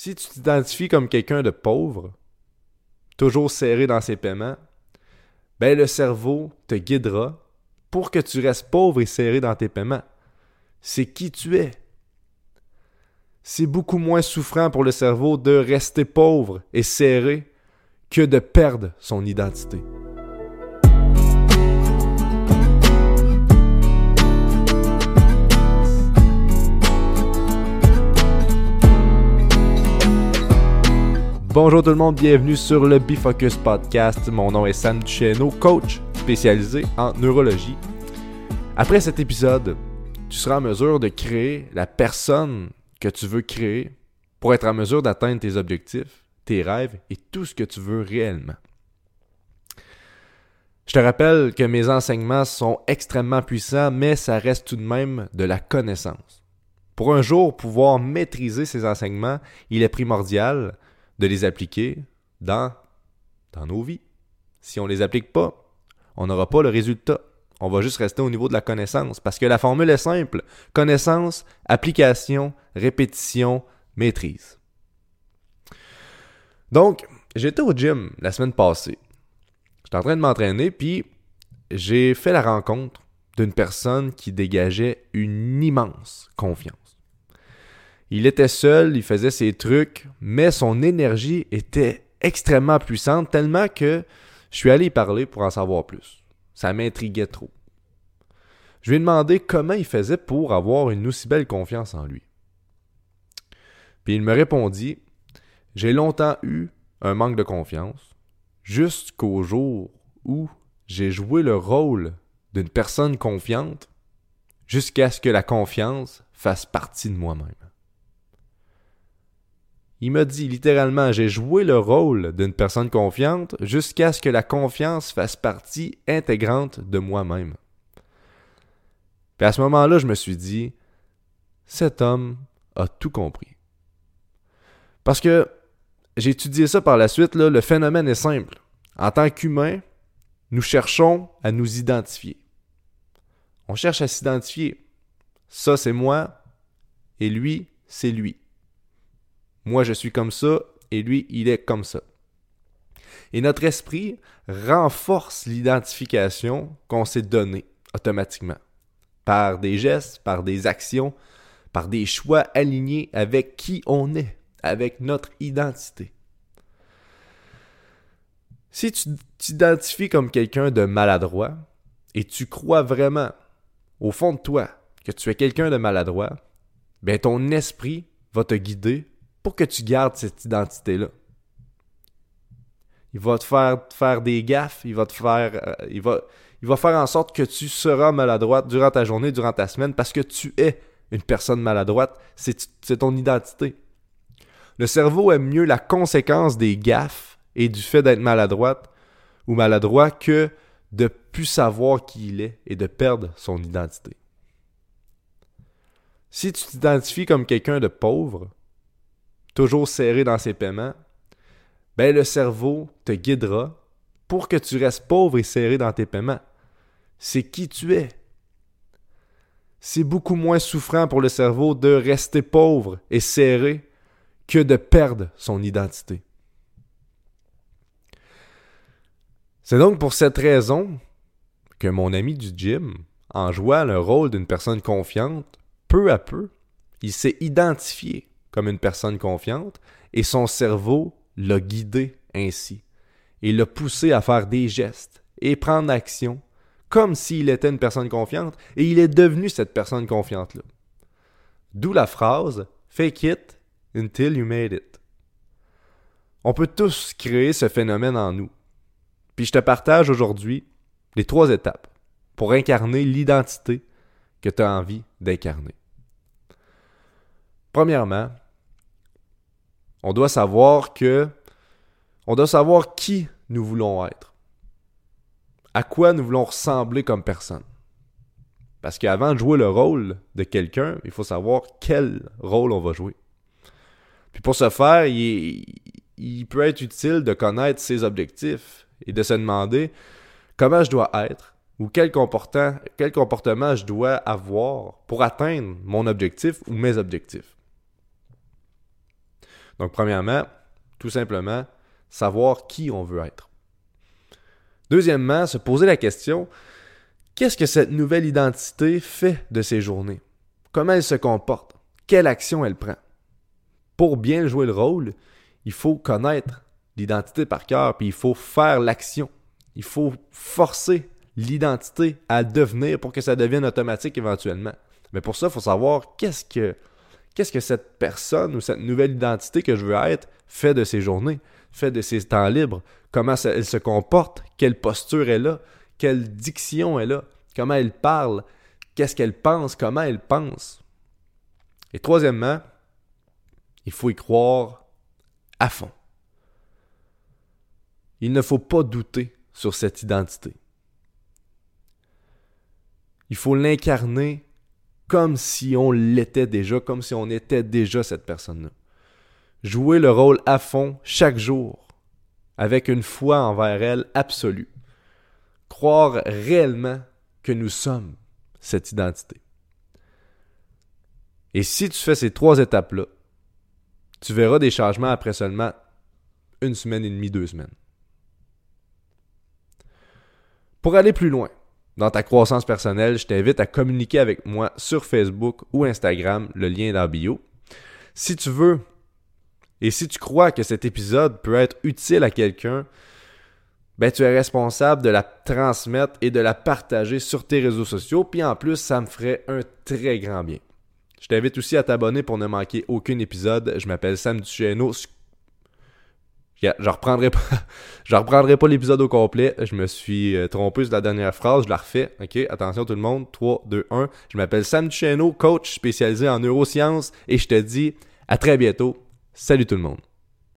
Si tu t'identifies comme quelqu'un de pauvre, toujours serré dans ses paiements, ben le cerveau te guidera pour que tu restes pauvre et serré dans tes paiements. C'est qui tu es. C'est beaucoup moins souffrant pour le cerveau de rester pauvre et serré que de perdre son identité. Bonjour tout le monde, bienvenue sur le Bifocus Podcast. Mon nom est Sam Duchesneau, coach spécialisé en neurologie. Après cet épisode, tu seras en mesure de créer la personne que tu veux créer pour être en mesure d'atteindre tes objectifs, tes rêves et tout ce que tu veux réellement. Je te rappelle que mes enseignements sont extrêmement puissants, mais ça reste tout de même de la connaissance. Pour un jour pouvoir maîtriser ces enseignements, il est primordial de les appliquer dans, nos vies. Si on ne les applique pas, on n'aura pas le résultat. On va juste rester au niveau de la connaissance parce que la formule est simple. Connaissance, application, répétition, maîtrise. Donc, j'étais au gym la semaine passée. J'étais en train de m'entraîner, puis j'ai fait la rencontre d'une personne qui dégageait une immense confiance. Il était seul, il faisait ses trucs, mais son énergie était extrêmement puissante, tellement que je suis allé y parler pour en savoir plus. Ça m'intriguait trop. Je lui ai demandé comment il faisait pour avoir une aussi belle confiance en lui. Puis il me répondit J'ai longtemps eu un manque de confiance, jusqu'au jour où j'ai joué le rôle d'une personne confiante, jusqu'à ce que la confiance fasse partie de moi-même. Il m'a dit littéralement, j'ai joué le rôle d'une personne confiante jusqu'à ce que la confiance fasse partie intégrante de moi-même. Puis à ce moment-là, je me suis dit, cet homme a tout compris. Parce que j'ai étudié ça par la suite, le phénomène est simple. En tant qu'humain, nous cherchons à nous identifier. On cherche à s'identifier. Ça, c'est moi, et lui, c'est lui. Moi, je suis comme ça et lui, il est comme ça. Et notre esprit renforce l'identification qu'on s'est donnée automatiquement par des gestes, par des actions, par des choix alignés avec qui on est, avec notre identité. Si tu t'identifies comme quelqu'un de maladroit et tu crois vraiment au fond de toi que tu es quelqu'un de maladroit, ben ton esprit va te guider pour que tu gardes cette identité-là. Il va te faire des gaffes, il va te faire euh, faire en sorte que tu seras maladroite durant ta journée, durant ta semaine parce que tu es une personne maladroite, c'est ton identité. Le cerveau aime mieux la conséquence des gaffes et du fait d'être maladroite ou maladroit que de plus savoir qui il est et de perdre son identité. Si tu t'identifies comme quelqu'un de pauvre, toujours serré dans ses paiements, ben le cerveau te guidera pour que tu restes pauvre et serré dans tes paiements. C'est qui tu es. C'est beaucoup moins souffrant pour le cerveau de rester pauvre et serré que de perdre son identité. C'est donc pour cette raison que mon ami du gym, en jouant le rôle d'une personne confiante, peu à peu, il s'est identifié comme une personne confiante et son cerveau l'a guidé ainsi et l'a poussé à faire des gestes et prendre action comme s'il était une personne confiante et il est devenu cette personne confiante-là. D'où la phrase Fake it until you made it. On peut tous créer ce phénomène en nous. Puis je te partage aujourd'hui les trois étapes pour incarner l'identité que tu as envie d'incarner. Premièrement, on doit savoir que on doit savoir qui nous voulons être. À quoi nous voulons ressembler comme personne. Parce qu'avant de jouer le rôle de quelqu'un, il faut savoir quel rôle on va jouer. Puis pour ce faire, il, peut être utile de connaître ses objectifs et de se demander comment je dois être ou quel comportement, quel comportement je dois avoir pour atteindre mon objectif ou mes objectifs. Donc, premièrement, tout simplement, savoir qui on veut être. Deuxièmement, se poser la question, qu'est-ce que cette nouvelle identité fait de ses journées? Comment elle se comporte? Quelle action elle prend? Pour bien jouer le rôle, il faut connaître l'identité par cœur, puis il faut faire l'action. Il faut forcer l'identité à devenir pour que ça devienne automatique éventuellement. Mais pour ça, il faut savoir qu'est-ce que, qu'est-ce que cette personne ou cette nouvelle identité que je veux être fait de ses journées, fait de ses temps libres, comment elle se comporte, quelle posture elle a, quelle diction elle a, comment elle parle, qu'est-ce qu'elle pense, comment elle pense? Et troisièmement, il faut y croire à fond. Il ne faut pas douter sur cette identité. Il faut l'incarner comme si on l'était déjà, comme si on était déjà cette personne-là. Jouer le rôle à fond chaque jour, avec une foi envers elle absolue. Croire réellement que nous sommes cette identité. Et si tu fais ces trois étapes-là, tu verras des changements après seulement une semaine et demie, deux semaines. Pour aller plus loin dans ta croissance personnelle, je t'invite à communiquer avec moi sur Facebook ou Instagram, le lien est dans bio. Si tu veux et si tu crois que cet épisode peut être utile à quelqu'un, ben tu es responsable de la transmettre et de la partager sur tes réseaux sociaux, puis en plus, ça me ferait un très grand bien. Je t'invite aussi à t'abonner pour ne manquer aucun épisode. Je m'appelle Sam Duchesneau. Je reprendrai pas, je reprendrai pas l'épisode au complet. Je me suis euh, trompé sur la dernière phrase. Je la refais. OK? Attention tout le monde. 3, 2, 1. Je m'appelle Sam Duchesneau, coach spécialisé en neurosciences. Et je te dis à très bientôt. Salut tout le monde.